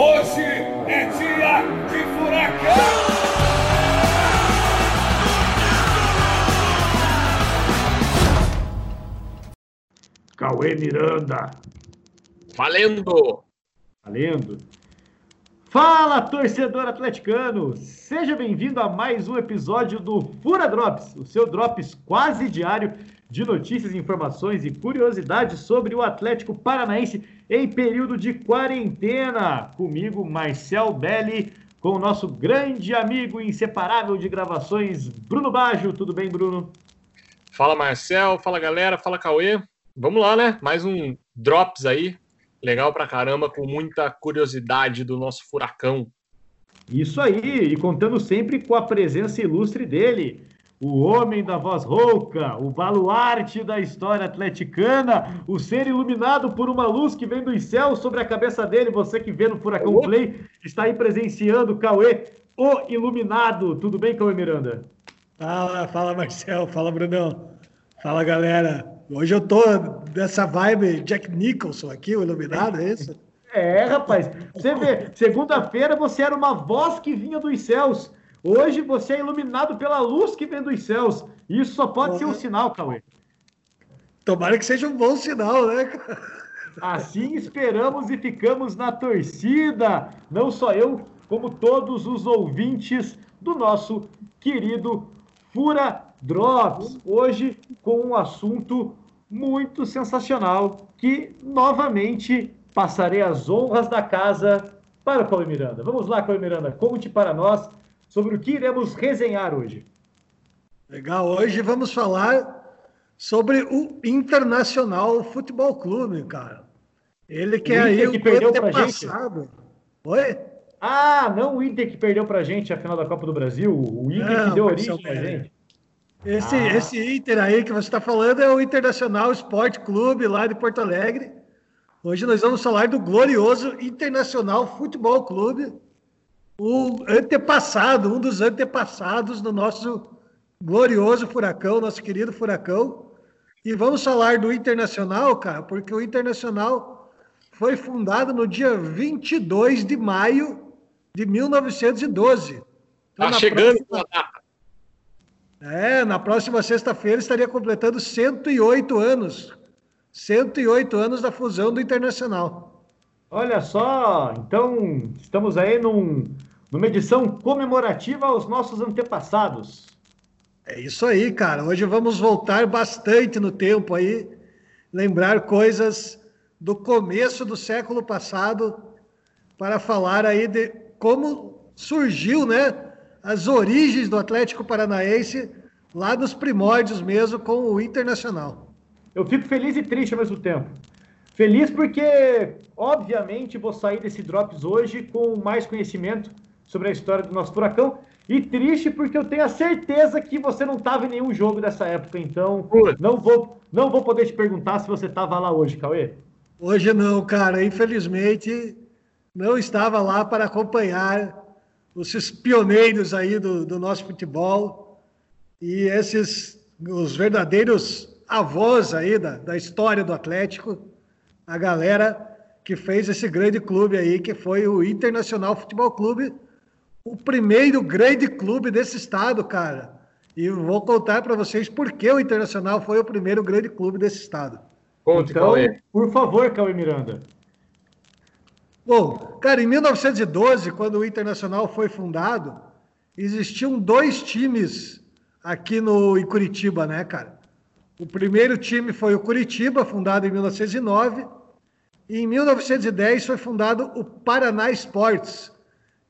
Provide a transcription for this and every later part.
Hoje é dia de furacão! Cauê Miranda. Valendo! Valendo. Fala, torcedor atleticano! Seja bem-vindo a mais um episódio do Fura Drops, o seu drops quase diário de notícias, informações e curiosidades sobre o Atlético Paranaense em período de quarentena. Comigo, Marcel Belli, com o nosso grande amigo inseparável de gravações, Bruno Baggio. Tudo bem, Bruno? Fala, Marcel. Fala, galera. Fala, Cauê. Vamos lá, né? Mais um Drops aí. Legal pra caramba, com muita curiosidade do nosso furacão. Isso aí, e contando sempre com a presença ilustre dele, o homem da voz rouca, o baluarte da história atleticana, o ser iluminado por uma luz que vem dos céus sobre a cabeça dele. Você que vê no Furacão Play está aí presenciando o Cauê, o iluminado. Tudo bem, Cauê Miranda? Fala, fala Marcel, fala Brunão, fala galera. Hoje eu tô dessa vibe Jack Nicholson aqui, o iluminado, é isso? É, rapaz. Você vê, segunda-feira você era uma voz que vinha dos céus. Hoje você é iluminado pela luz que vem dos céus. Isso só pode uhum. ser um sinal, Cauê. Tomara que seja um bom sinal, né? Assim esperamos e ficamos na torcida. Não só eu, como todos os ouvintes do nosso querido Fura Drops. Hoje com um assunto muito sensacional que novamente passarei as honras da casa para o Cauê Miranda. Vamos lá, Cauê Miranda, conte para nós sobre o que iremos resenhar hoje. Legal, hoje vamos falar sobre o Internacional Futebol Clube, cara. Ele que o é aí que o perdeu para passado. Oi? Ah, não o Inter que perdeu para gente a final da Copa do Brasil, o Inter não, que deu origem para gente. Esse, ah. esse Inter aí que você está falando é o Internacional Esporte Clube lá de Porto Alegre. Hoje nós vamos falar do glorioso Internacional Futebol Clube, o antepassado, um dos antepassados do nosso glorioso Furacão, nosso querido Furacão. E vamos falar do Internacional, cara, porque o Internacional foi fundado no dia 22 de maio de 1912. Então, tá chegando próxima... É, na próxima sexta-feira estaria completando 108 anos. 108 anos da fusão do Internacional. Olha só, então estamos aí num, numa edição comemorativa aos nossos antepassados. É isso aí, cara. Hoje vamos voltar bastante no tempo aí, lembrar coisas do começo do século passado para falar aí de como surgiu, né, as origens do Atlético Paranaense lá dos primórdios mesmo com o Internacional. Eu fico feliz e triste ao mesmo tempo. Feliz porque, obviamente, vou sair desse Drops hoje com mais conhecimento sobre a história do nosso furacão. E triste porque eu tenho a certeza que você não estava em nenhum jogo dessa época. Então, não vou, não vou poder te perguntar se você estava lá hoje, Cauê. Hoje não, cara. Infelizmente, não estava lá para acompanhar esses pioneiros aí do, do nosso futebol e esses os verdadeiros avós aí da, da história do Atlético, a galera que fez esse grande clube aí, que foi o Internacional Futebol Clube, o primeiro grande clube desse estado, cara. E vou contar para vocês por que o Internacional foi o primeiro grande clube desse estado. Conte, então, Cauê. por favor, Cauê Miranda. Bom, cara, em 1912, quando o Internacional foi fundado, existiam dois times aqui no em Curitiba, né, cara? O primeiro time foi o Curitiba, fundado em 1909, e em 1910 foi fundado o Paraná Sports,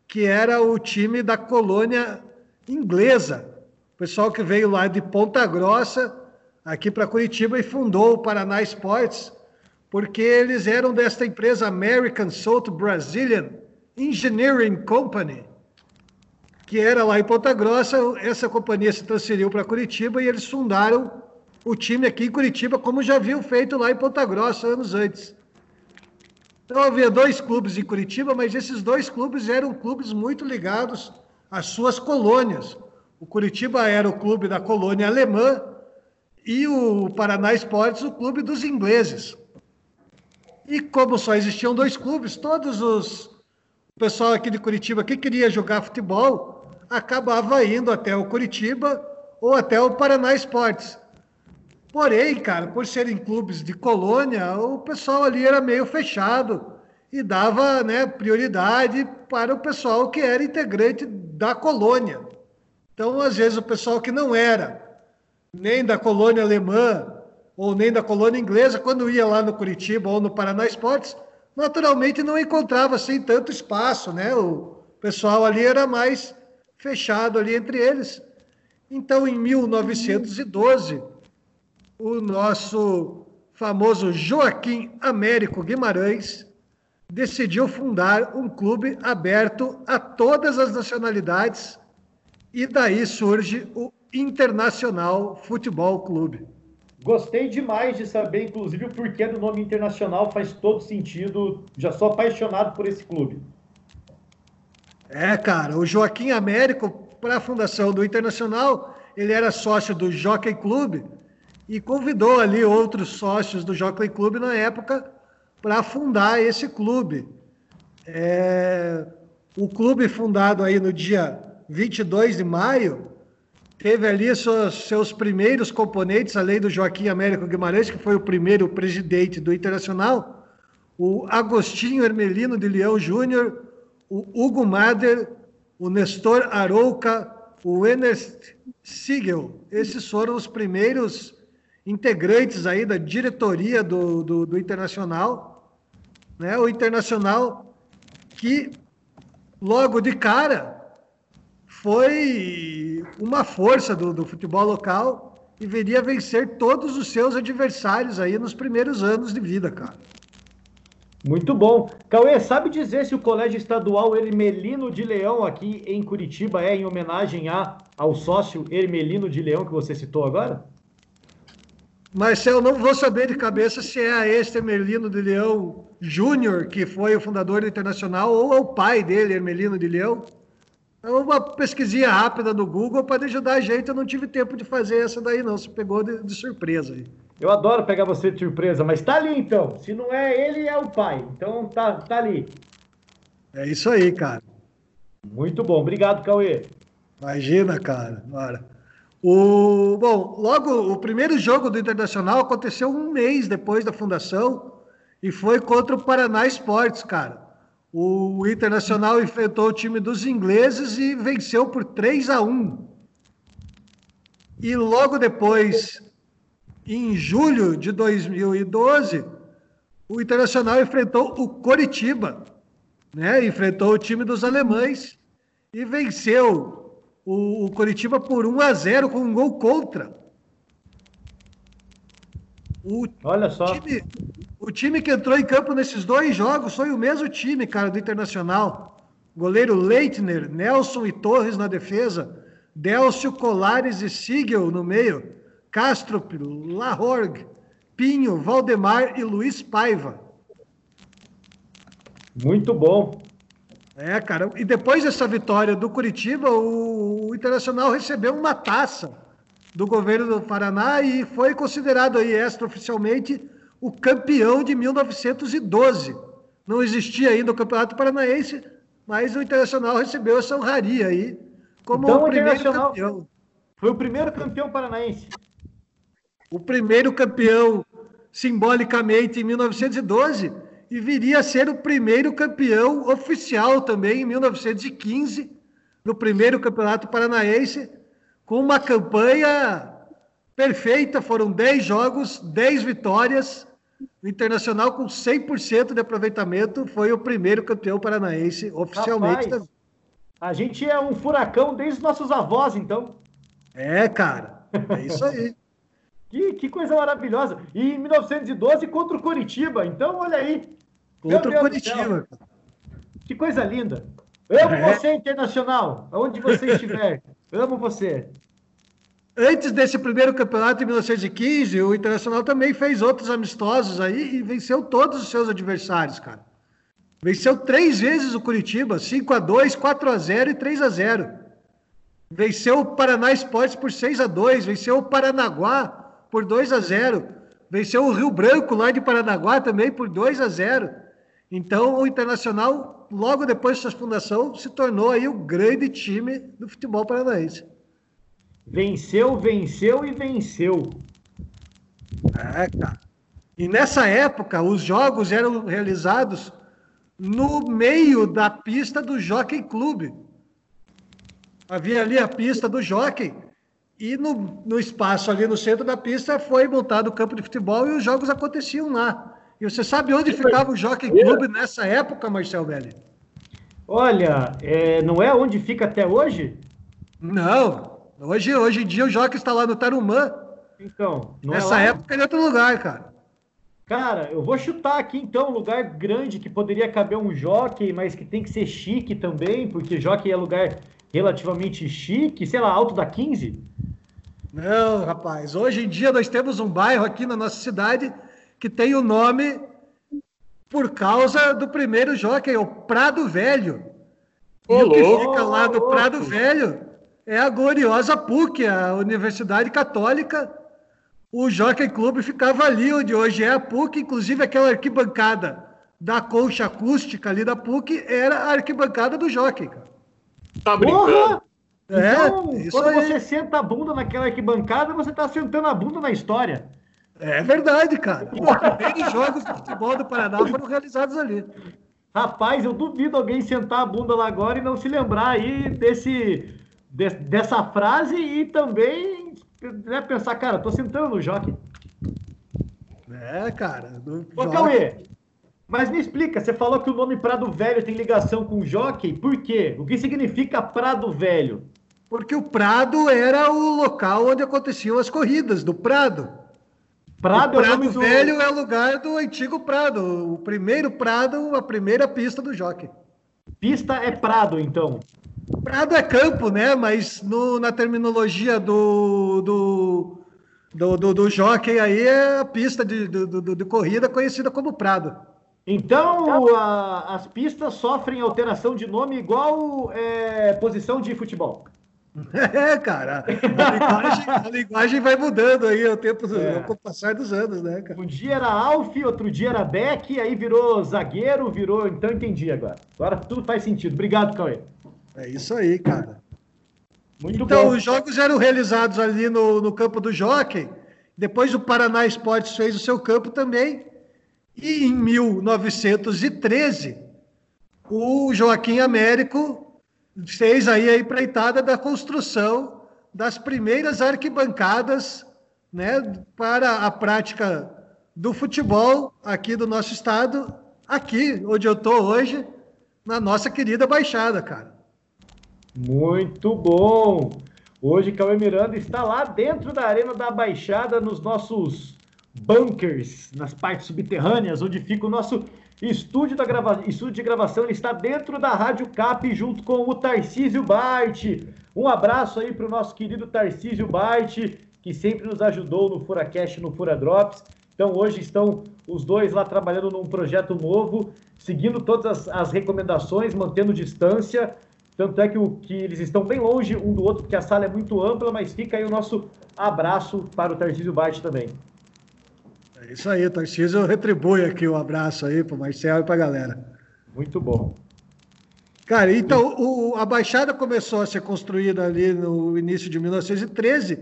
que era o time da colônia inglesa. O pessoal que veio lá de Ponta Grossa, aqui para Curitiba, e fundou o Paraná Sports porque eles eram desta empresa American Salt Brazilian Engineering Company, que era lá em Ponta Grossa. Essa companhia se transferiu para Curitiba e eles fundaram o time aqui em Curitiba, como já haviam feito lá em Ponta Grossa anos antes. Então havia dois clubes em Curitiba, mas esses dois clubes eram clubes muito ligados às suas colônias. O Curitiba era o clube da colônia alemã e o Paraná Esportes o clube dos ingleses. E como só existiam dois clubes, todos os, pessoal aqui de Curitiba que queria jogar futebol acabava indo até o Curitiba ou até o Paraná Esportes. Porém, cara, por serem clubes de colônia, o pessoal ali era meio fechado e dava né, prioridade para o pessoal que era integrante da colônia. Então, às vezes, o pessoal que não era nem da colônia alemã ou nem da colônia inglesa, quando ia lá no Curitiba ou no Paraná Esportes, naturalmente não encontrava assim tanto espaço, né? O pessoal ali era mais fechado ali entre eles. Então, em 1912, o nosso famoso Joaquim Américo Guimarães decidiu fundar um clube aberto a todas as nacionalidades e daí surge o Internacional Futebol Clube. Gostei demais de saber, inclusive, o porquê do nome internacional faz todo sentido. Já sou apaixonado por esse clube. É, cara, o Joaquim Américo, para a fundação do Internacional, ele era sócio do Jockey Clube e convidou ali outros sócios do Jockey Clube na época para fundar esse clube. É, o clube fundado aí no dia 22 de maio teve ali seus, seus primeiros componentes, além do Joaquim Américo Guimarães, que foi o primeiro presidente do Internacional, o Agostinho Hermelino de Leão Júnior, o Hugo Mader, o Nestor Arouca, o Ernest Siegel. Esses foram os primeiros integrantes aí da diretoria do, do, do Internacional. Né? O Internacional que, logo de cara, foi uma força do, do futebol local e viria vencer todos os seus adversários aí nos primeiros anos de vida, cara. Muito bom. Cauê, sabe dizer se o Colégio Estadual Hermelino de Leão aqui em Curitiba é em homenagem a, ao sócio Hermelino de Leão que você citou agora? Marcelo, não vou saber de cabeça se é a este Hermelino de Leão Júnior, que foi o fundador do Internacional, ou é o pai dele, Hermelino de Leão. É uma pesquisinha rápida no Google para ajudar a gente. Eu não tive tempo de fazer essa daí, não. Você pegou de, de, surpresa aí. Eu adoro pegar você de surpresa, mas tá ali então. Se não é ele, é o pai. Então tá, tá ali. É isso aí, cara. Muito bom. Obrigado, Cauê. Imagina, cara. Bora. O, bom, logo, o primeiro jogo do Internacional aconteceu um mês depois da fundação e foi contra o Paraná Esportes, cara. O Internacional enfrentou o time dos ingleses e venceu por 3 a 1. E logo depois, em julho de 2012, o Internacional enfrentou o Coritiba, né? Enfrentou o time dos alemães e venceu o, o Coritiba por 1 a 0 com um gol contra. O Olha só. Time, o time que entrou em campo nesses dois jogos foi o mesmo time, cara, do Internacional. Goleiro Leitner, Nelson e Torres na defesa, Délcio Colares e Siegel no meio, Castrop, Lahorg, Pinho, Valdemar e Luiz Paiva. Muito bom. É, cara. E depois dessa vitória do Curitiba, o, o Internacional recebeu uma taça do governo do Paraná e foi considerado aí extraoficialmente o campeão de 1912. Não existia ainda o Campeonato Paranaense, mas o Internacional recebeu essa honraria aí como então, o primeiro campeão. Foi o primeiro campeão paranaense. O primeiro campeão simbolicamente em 1912 e viria a ser o primeiro campeão oficial também em 1915 no primeiro Campeonato Paranaense com uma campanha perfeita, foram 10 jogos, 10 vitórias, o Internacional, com 100% de aproveitamento, foi o primeiro campeão paranaense oficialmente. Rapaz, a gente é um furacão desde os nossos avós, então. É, cara. É isso aí. Que, que coisa maravilhosa. E em 1912 contra o Curitiba. Então, olha aí. Contra o Curitiba. Que coisa linda. Amo é. você, Internacional. Aonde você estiver. Amo você. Antes desse primeiro campeonato, em 1915, o Internacional também fez outros amistosos aí e venceu todos os seus adversários, cara. Venceu três vezes o Curitiba, 5 a 2 4 a 0 e 3 a 0 Venceu o Paraná Esportes por 6 a 2 venceu o Paranaguá por 2 a 0 venceu o Rio Branco lá de Paranaguá também por 2 a 0 Então, o Internacional, logo depois de sua fundação, se tornou aí o grande time do futebol paranaense. Venceu, venceu e venceu. É, cara. E nessa época, os jogos eram realizados no meio da pista do Jockey Club. Havia ali a pista do Jockey e no, no espaço ali no centro da pista foi montado o campo de futebol e os jogos aconteciam lá. E você sabe onde ficava o Jockey Club nessa época, Marcel Belli? Olha, é, não é onde fica até hoje? Não. Hoje, hoje em dia o Jockey está lá no Tarumã. Então, não Nessa é época ele é outro lugar, cara. Cara, eu vou chutar aqui então um lugar grande que poderia caber um jockey, mas que tem que ser chique também, porque jockey é lugar relativamente chique, sei lá, alto da 15. Não, rapaz. Hoje em dia nós temos um bairro aqui na nossa cidade que tem o nome por causa do primeiro jockey, o Prado Velho. E o que fica lá do Prado. Velho é a gloriosa PUC, a Universidade Católica. O Jockey Clube ficava ali onde hoje é a PUC, inclusive aquela arquibancada da concha acústica ali da PUC era a arquibancada do Jockey. cara. Tá brincando. Porra! É, Então, isso quando aí. você senta a bunda naquela arquibancada, você tá sentando a bunda na história. É verdade, cara. Os jogos de futebol do Paraná foram realizados ali. Rapaz, eu duvido alguém sentar a bunda lá agora e não se lembrar aí desse, de- dessa frase e também né, pensar, cara, tô sentando no jockey. É, cara. do Ô, jockey. Cauê, mas me explica, você falou que o nome Prado Velho tem ligação com jockey, por quê? O que significa Prado Velho? Porque o Prado era o local onde aconteciam as corridas, do Prado. Prado, o é o Prado nome do... Velho é o lugar do antigo Prado. O primeiro Prado, a primeira pista do jockey. Pista é Prado, então. Prado é campo, né? Mas no- na terminologia do, do, do, do, do jockey aí é a pista de, do- do- de corrida conhecida como Prado. Então, a- as pistas sofrem alteração de nome igual é, posição de futebol. É, cara. A linguagem, a linguagem vai mudando aí ao tempo É. com o passar dos anos, né, cara? Um dia era Alf, outro dia era Beck, aí virou zagueiro, virou. Então entendi agora. Agora tudo faz sentido. Obrigado, Cauê. É isso aí, cara. Muito Então, bom. os jogos eram realizados ali no, no campo do Jockey. Depois o Paraná Esportes fez o seu campo também. E em 1913, o Joaquim Américo fez aí a empreitada da construção das primeiras arquibancadas né, para a prática do futebol aqui do nosso estado, aqui onde eu estou hoje, na nossa querida Baixada, cara. Muito bom. Hoje Cauê Miranda está lá dentro da Arena da Baixada, nos nossos bunkers, nas partes subterrâneas, onde fica o nosso estúdio, da grava... estúdio de gravação. Ele está dentro da Rádio Cap, junto com o Tarcísio Bart. Um abraço aí para o nosso querido Tarcísio Bart, que sempre nos ajudou no Furacast e no Fura Drops. Então hoje estão os dois lá trabalhando num projeto novo, seguindo todas as, as recomendações, mantendo distância. Tanto é que, o, que eles estão bem longe um do outro, porque a sala é muito ampla, mas fica aí o nosso abraço para o Tarcísio Bart também. É isso aí, Tarcísio retribui aqui o abraço aí pro Marcel e pra galera. Muito bom. Cara, então o- a Baixada começou a ser construída ali no início de 1913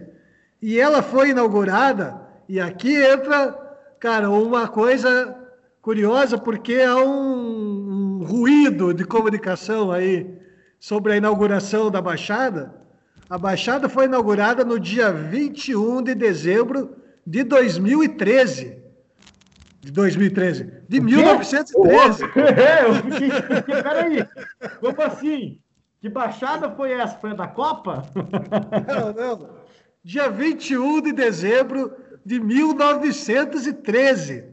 e ela foi inaugurada, e aqui entra, cara, uma coisa curiosa, porque há um, um ruído de comunicação aí sobre a inauguração da Baixada. A Baixada foi inaugurada no dia 21 de dezembro de 2013. De 2013. De 1913. É, eu fiquei, fiquei, peraí, como assim? Que baixada foi essa? Foi a da Copa? Não, não. Dia 21 de dezembro de 1913.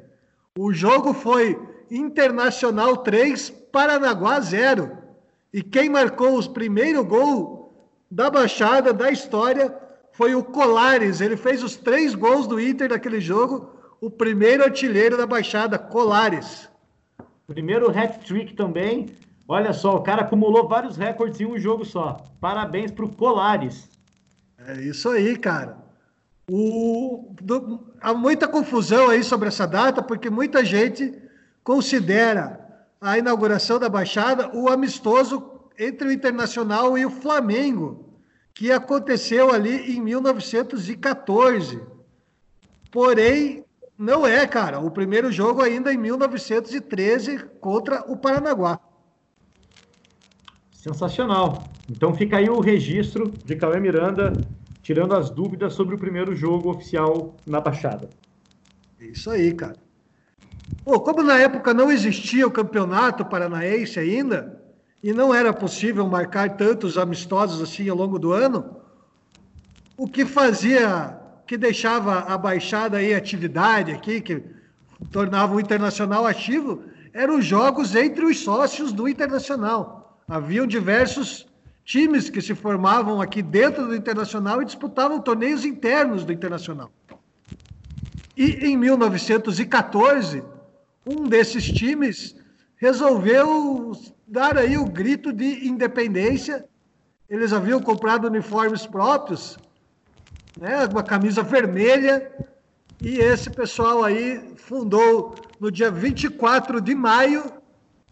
O jogo foi Internacional 3, Paranaguá 0. E quem marcou o primeiro gol da Baixada da história foi o Colares. Ele fez os três gols do Inter naquele jogo. O primeiro artilheiro da Baixada, Colares. Primeiro hat-trick também. Olha só, o cara acumulou vários recordes em um jogo só. Parabéns para o Colares. É isso aí, cara. O, do- há muita confusão aí sobre essa data, porque muita gente considera a inauguração da Baixada, o amistoso entre o Internacional e o Flamengo, que aconteceu ali em 1914. Porém, não é, cara. O primeiro jogo ainda em 1913 contra o Paranaguá. Sensacional. Então fica aí o registro de Cauê Miranda tirando as dúvidas sobre o primeiro jogo oficial na Baixada. Isso aí, cara. Pô, como na época não existia o campeonato paranaense ainda, e não era possível marcar tantos amistosos assim ao longo do ano, o que fazia, que deixava a Baixada aí atividade aqui, que tornava o Internacional ativo, eram os jogos entre os sócios do Internacional. Haviam diversos times que se formavam aqui dentro do Internacional e disputavam torneios internos do Internacional. E em 1914, um desses times resolveu dar aí o grito de independência. Eles haviam comprado uniformes próprios, né, uma camisa vermelha, e esse pessoal aí fundou no dia 24 de maio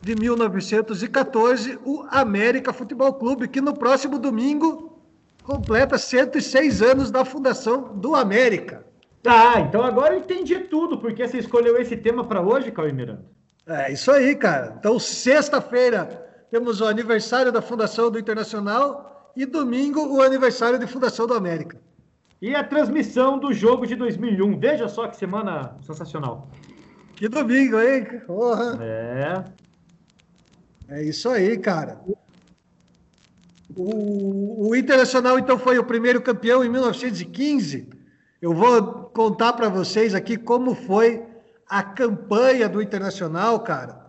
de 1914 o América Futebol Clube, que no próximo domingo completa 106 anos da fundação do América. Tá, então agora eu entendi tudo, porque você escolheu esse tema para hoje, Cauê Miranda. É isso aí, cara. Então, sexta-feira temos o aniversário da fundação do Internacional e domingo o aniversário de fundação do América. E a transmissão do jogo de 2001. Veja só que semana sensacional. Que domingo, hein? Porra. É. É isso aí, cara. O, o Internacional, então, foi o primeiro campeão em 1915. Eu vou contar para vocês aqui como foi a campanha do Internacional, cara.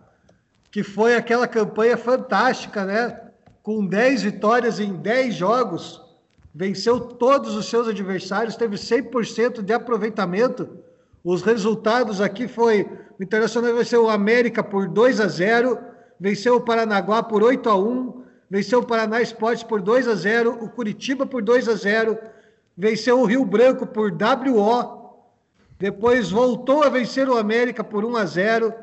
Que foi aquela campanha fantástica, né? Com 10 vitórias em 10 jogos, venceu todos os seus adversários, teve 100% de aproveitamento. Os resultados aqui foi: o Internacional venceu o América por 2 a 0 venceu o Paranaguá por 8 a 1 venceu o Paraná Esportes por 2 a 0 o Curitiba por 2 a 0 venceu o Rio Branco por WO, depois voltou a vencer o América por 1 a 0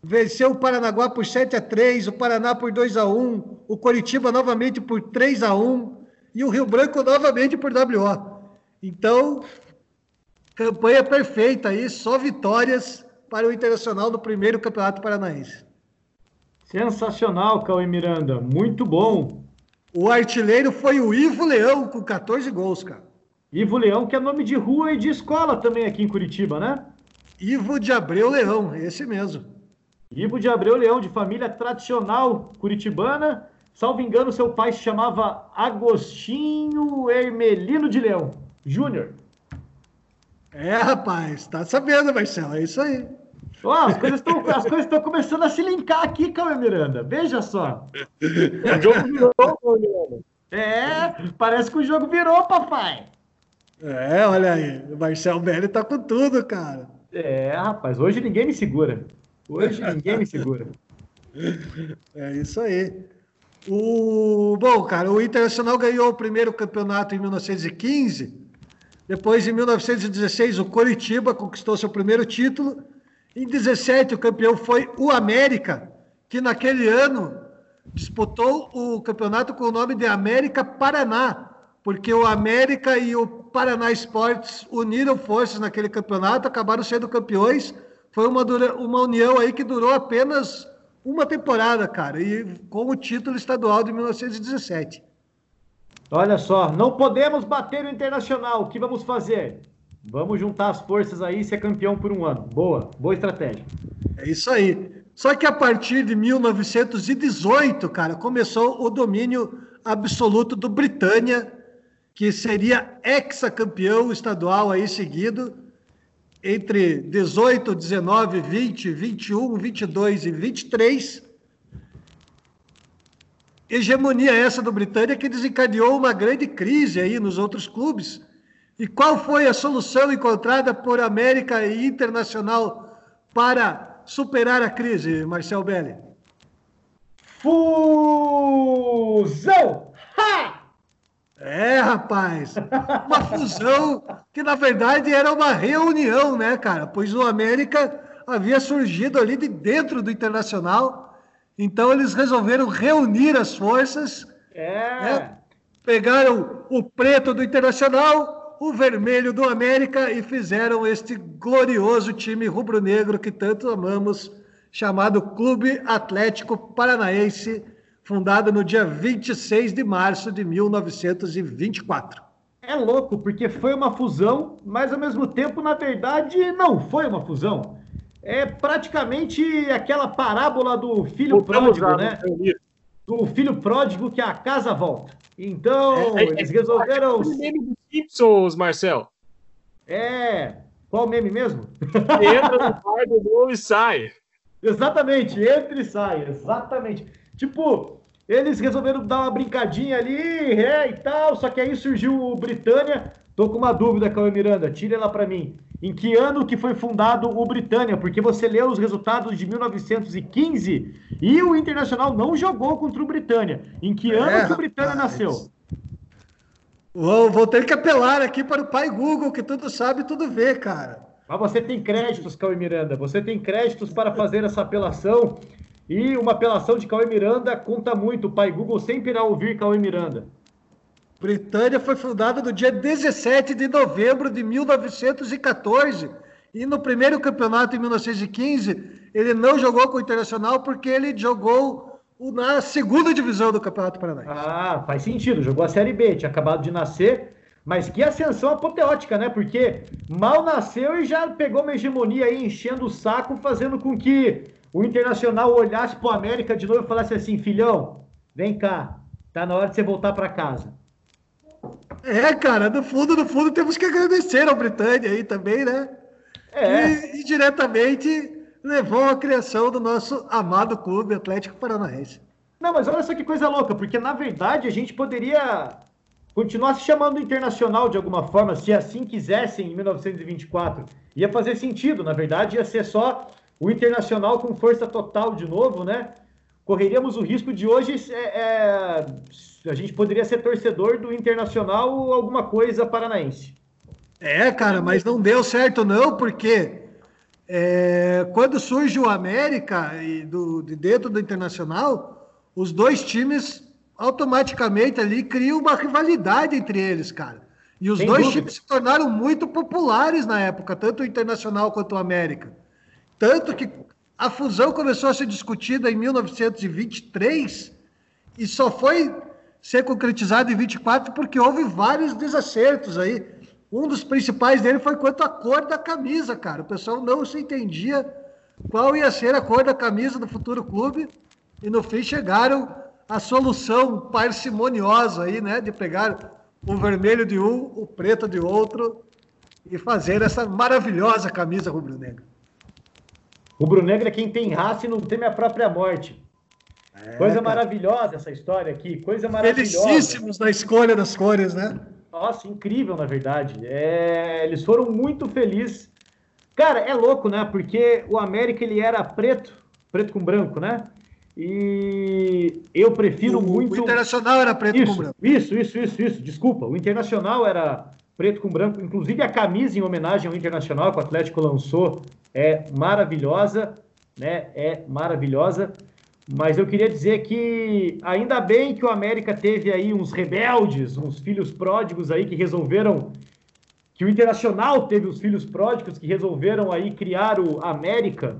venceu o Paranaguá por 7 a 3 o Paraná por 2 a 1 o Curitiba novamente por 3 a 1 e o Rio Branco novamente por WO. Então, campanha perfeita aí, só vitórias para o Internacional do primeiro Campeonato Paranaense. Sensacional, Cauê Miranda. Muito bom. O artilheiro foi o Ivo Leão, com 14 gols, cara. Ivo Leão, que é nome de rua e de escola também aqui em Curitiba, né? Ivo de Abreu Leão, esse mesmo. Ivo de Abreu Leão, de família tradicional curitibana. Salvo engano, seu pai se chamava Agostinho Hermelino de Leão Júnior. É, rapaz, tá sabendo, Marcelo, é isso aí. Oh, as coisas estão começando a se linkar aqui, Cauê Miranda. Veja só. O jogo virou, Miranda. É, parece que o jogo virou, papai. É, olha aí. O Marcel Belli tá com tudo, cara. É, rapaz, hoje ninguém me segura. Hoje ninguém me segura. É isso aí. O, bom, cara, o Internacional ganhou o primeiro campeonato em 1915. Depois, em 1916, o Coritiba conquistou seu primeiro título. Em 17, o campeão foi o América, que naquele ano disputou o campeonato com o nome de América Paraná, porque o América e o Paraná Esportes uniram forças naquele campeonato, acabaram sendo campeões. Foi uma, uma união aí que durou apenas uma temporada, cara, e com o título estadual de 1917. Olha só, não podemos bater o Internacional. O que vamos fazer? Vamos juntar as forças aí e ser campeão por um ano. Boa, boa estratégia. É isso aí. Só que a partir de 1918, cara, começou o domínio absoluto do Britânia, que seria ex-campeão estadual aí seguido, entre 18, 19, 20, 21, 22 e 23. Hegemonia essa do Britânia que desencadeou uma grande crise aí nos outros clubes e qual foi a solução encontrada por América e Internacional para superar a crise, Marcel Belli? Fusão! Ha! É, rapaz, uma fusão que na verdade era uma reunião, né, cara? Pois o América havia surgido ali de dentro do Internacional Então eles resolveram reunir as forças. É. Né? Pegaram o preto do Internacional, o vermelho do América e fizeram este glorioso time rubro-negro que tanto amamos, chamado Clube Atlético Paranaense, fundado no dia 26 de março de 1924. É louco, porque foi uma fusão, mas ao mesmo tempo, na verdade, não foi uma fusão. É praticamente aquela parábola do filho Voltamos pródigo, lá, né? Do filho pródigo que a casa volta. Então, É, é, eles resolveram. O meme dos Simpsons, Marcel. É. Qual meme mesmo? Entra no bar do gol e sai. Exatamente, entra e sai, exatamente. Tipo, eles resolveram dar uma brincadinha ali, é, e tal, só que aí surgiu o Britânia. Tô com uma dúvida, Cauê Miranda, tira ela para mim. Em que ano que foi fundado o Britânia? Porque você leu os resultados de 1915 e o Internacional não jogou contra o Britânia. Em que ano É, que o Britânia rapaz. nasceu? Vou, vou ter que apelar aqui para o pai Google, que tudo sabe, tudo vê, cara. Mas você tem créditos, Cauê Miranda. Você tem créditos para fazer essa apelação. E uma apelação de Cauê Miranda conta muito. O pai Google sempre irá ouvir Cauê Miranda. Britânia foi fundada no dia 17 de novembro de 1914. E no primeiro campeonato, em 1915, ele não jogou com o Internacional porque ele jogou na segunda divisão do Campeonato Paranaense. Ah, faz sentido. Jogou a Série B, tinha acabado de nascer. Mas que ascensão apoteótica, né? Porque mal nasceu e já pegou uma hegemonia aí, enchendo o saco, fazendo com que o Internacional olhasse pro América de novo e falasse assim: filhão, vem cá, tá na hora de você voltar para casa. É, cara, no fundo, no fundo, temos que agradecer ao Britânia aí também, né? É. E, e diretamente levou à criação do nosso amado clube Atlético Paranaense. Não, mas olha só que coisa louca, porque na verdade a gente poderia continuar se chamando internacional de alguma forma, se assim quisessem em 1924. Ia fazer sentido, na verdade, ia ser só o internacional com força total de novo, né? Correríamos o risco de hoje é, é, a gente poderia ser torcedor do internacional ou alguma coisa paranaense. É, cara, mas não deu certo não, porque é, quando surge o América e do, de dentro do Internacional, os dois times automaticamente ali criam uma rivalidade entre eles, cara. E os Sem dois dúvida. times se tornaram muito populares na época, tanto o Internacional quanto o América. Tanto que a fusão começou a ser discutida em 1923 e só foi ser concretizada em 24 porque houve vários desacertos aí. Um dos principais dele foi quanto à cor da camisa, cara. O pessoal não se entendia qual ia ser a cor da camisa do futuro clube e no fim chegaram à solução parcimoniosa aí, né, de pegar o vermelho de um, o preto de outro e fazer essa maravilhosa camisa rubro-negra. Rubro Negro é quem tem raça e não teme a própria morte. coisa maravilhosa essa história aqui, coisa maravilhosa. Felicíssimos na escolha das cores, né? Nossa, incrível, na verdade. É, eles foram muito felizes. Cara, é louco, né? Porque o América ele era preto, preto com branco, né? E eu prefiro o, muito. o Internacional era preto isso, com branco. Isso, isso, isso, isso. Desculpa. O Internacional era preto com branco. Inclusive a camisa em homenagem ao Internacional que o Atlético lançou é maravilhosa, né? É maravilhosa. Mas eu queria dizer que ainda bem que o América teve aí uns rebeldes, uns filhos pródigos aí que resolveram que o Internacional teve os filhos pródigos que resolveram aí criar o América,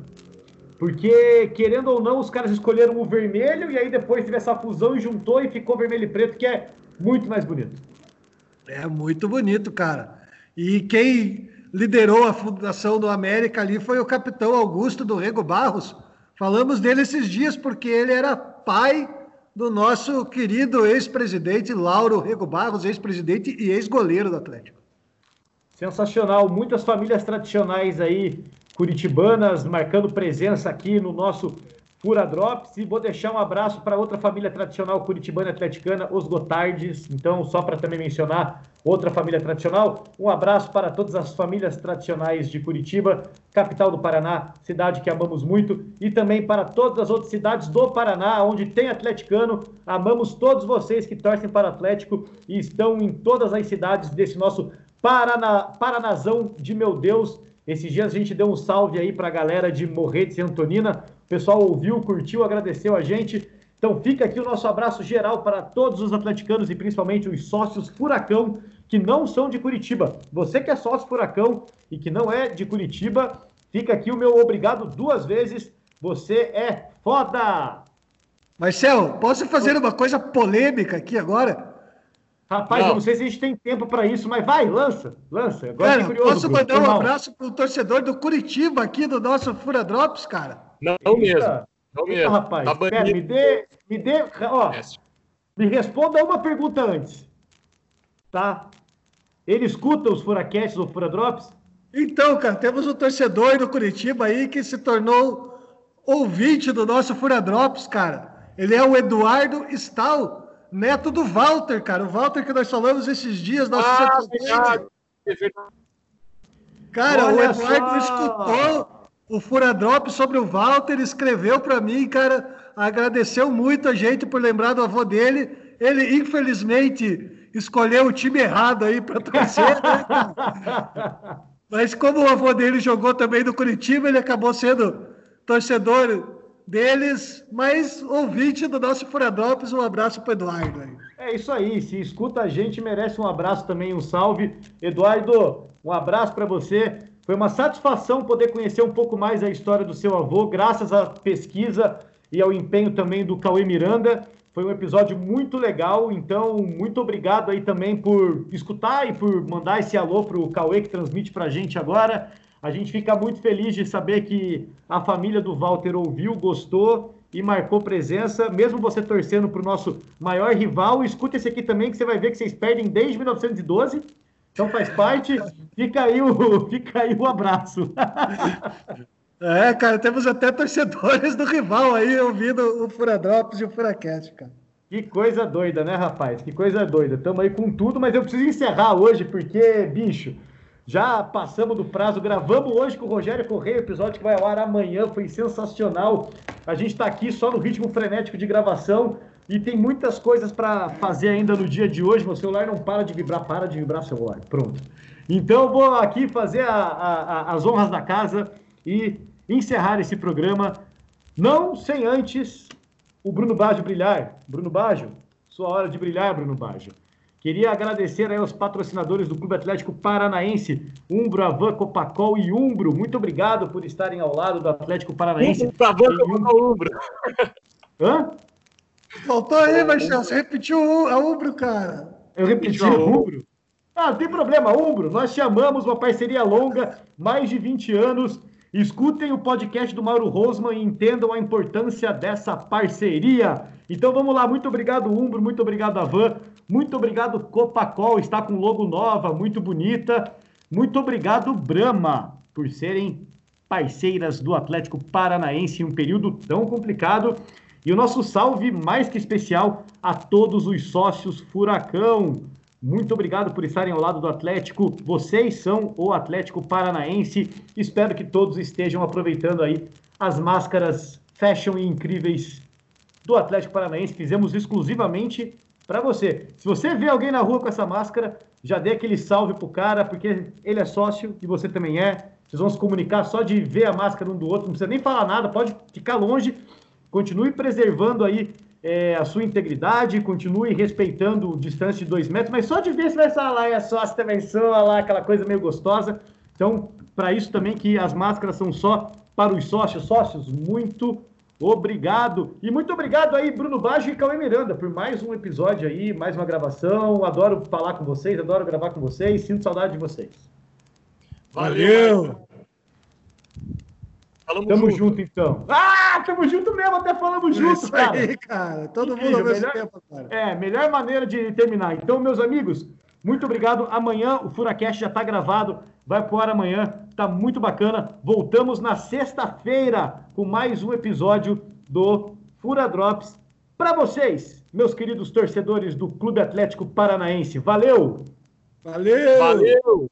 porque querendo ou não os caras escolheram o vermelho e aí depois teve essa fusão e juntou e ficou vermelho e preto que é muito mais bonito. É muito bonito, cara. E quem liderou a fundação do América ali foi o capitão Augusto do Rego Barros. Falamos dele esses dias porque ele era pai do nosso querido ex-presidente Lauro Rego Barros, ex-presidente e ex-goleiro do Atlético. Sensacional, muitas famílias tradicionais aí curitibanas marcando presença aqui no nosso Fura Drops e vou deixar um abraço para outra família tradicional curitibana atleticana, os Gotardes. Então, só para também mencionar outra família tradicional, um abraço para todas as famílias tradicionais de Curitiba, capital do Paraná, cidade que amamos muito, e também para todas as outras cidades do Paraná, onde tem atleticano. Amamos todos vocês que torcem para Atlético e estão em todas as cidades desse nosso Paraná, Paranazão de meu Deus. Esses dias a gente deu um salve aí para a galera de Morretes e Antonina. O pessoal ouviu, curtiu, agradeceu a gente. Então fica aqui o nosso abraço geral para todos os atleticanos e principalmente os sócios Furacão que não são de Curitiba. Você que é sócio Furacão e que não é de Curitiba, fica aqui o meu obrigado duas vezes. Você é foda! Marcel, posso fazer uma coisa polêmica aqui agora? Rapaz, não. eu não sei se a gente tem tempo para isso, mas vai, lança, lança. Agora cara, curioso, posso mandar um abraço para o torcedor do Curitiba aqui do nosso Fura Drops, cara? Não, não mesmo. Não Eita, mesmo. rapaz, tá pera, me dê, me dê, ó, me responda uma pergunta antes, tá? Ele escuta os Furacasts ou Fura Drops? Então, cara, temos um torcedor do Curitiba aí que se tornou ouvinte do nosso Fura Drops, cara. Ele é o Eduardo Stahl neto do Walter, cara. O Walter que nós falamos esses dias, nosso ah, Cara, Olha o Eduardo só. escutou o Furadrop sobre o Walter, escreveu para mim, cara, agradeceu muito a gente por lembrar do avô dele. Ele, infelizmente, escolheu o time errado aí para torcer, né? Mas como o avô dele jogou também no Curitiba, ele acabou sendo torcedor deles, mas ouvinte do nosso Furadrops, um abraço para Eduardo. É isso aí, se escuta a gente, merece um abraço também, um salve. Eduardo, um abraço para você. Foi uma satisfação poder conhecer um pouco mais a história do seu avô, graças à pesquisa e ao empenho também do Cauê Miranda. Foi um episódio muito legal, então muito obrigado aí também por escutar e por mandar esse alô para o Cauê que transmite para a gente agora. A gente fica muito feliz de saber que a família do Walter ouviu, gostou e marcou presença, mesmo você torcendo para o nosso maior rival. Escuta esse aqui também, que você vai ver que vocês perdem desde 1912. Então faz parte. Fica aí o, fica aí o abraço. É, cara, temos até torcedores do rival aí ouvindo o Furadrops e o Furacast, cara. Que coisa doida, né, rapaz? Que coisa doida. Estamos aí com tudo, mas eu preciso encerrar hoje, porque, bicho, já passamos do prazo, gravamos hoje com o Rogério Correia, episódio que vai ao ar amanhã, foi sensacional. A gente está aqui só no ritmo frenético de gravação e tem muitas coisas para fazer ainda no dia de hoje. Meu celular não para de vibrar, para de vibrar celular. Pronto. Então vou aqui fazer a, a, as honras da casa e encerrar esse programa, não sem antes o Bruno Baggio brilhar. Bruno Baggio, sua hora de brilhar, Bruno Baggio. Queria agradecer aos patrocinadores do Clube Atlético Paranaense, Umbro, Avan, Copacol e Umbro. Muito obrigado por estarem ao lado do Atlético Paranaense. Umbro, Avan, Copacol, Umbro. Hã? Faltou aí, Marcelo. Você repetiu a Umbro, cara. Eu repeti a Umbro. Ah, não tem problema, Umbro. Nós chamamos uma parceria longa, mais de 20 anos. Escutem o podcast do Mauro Rosman e entendam a importância dessa parceria. Então vamos lá, muito obrigado, Umbro, muito obrigado, Avan. Muito obrigado, Copacol, está com logo nova, muito bonita. Muito obrigado, Brahma, por serem parceiras do Atlético Paranaense em um período tão complicado. E o nosso salve mais que especial a todos os sócios Furacão. Muito obrigado por estarem ao lado do Atlético. Vocês são o Atlético Paranaense. Espero que todos estejam aproveitando aí as máscaras fashion e incríveis do Atlético Paranaense. Fizemos exclusivamente para você. Se você vê alguém na rua com essa máscara, já dê aquele salve pro cara, porque ele é sócio e você também é. Vocês vão se comunicar só de ver a máscara um do outro, não precisa nem falar nada, pode ficar longe. Continue preservando aí é, a sua integridade, continue respeitando distância de dois metros, mas só de ver se vai falar é sócio também sou, lá, aquela coisa meio gostosa. Então, para isso também que as máscaras são só para os sócios, sócios, muito Obrigado. E muito obrigado aí, Bruno Baggio e Cauê Miranda, por mais um episódio aí, mais uma gravação. Adoro falar com vocês, adoro gravar com vocês. Sinto saudade de vocês. Valeu! Falamos tamo junto. junto. então. Ah, tamo junto mesmo, até falamos é junto, cara. Aí, cara. Todo Incrível, mundo ao mesmo melhor, tempo, cara. É, melhor maneira de terminar. Então, meus amigos, muito obrigado. Amanhã o Furacast já está gravado, vai pro ar amanhã, tá muito bacana. Voltamos na sexta-feira com mais um episódio do Fura Drops para vocês, meus queridos torcedores do Clube Atlético Paranaense. Valeu! Valeu! Valeu!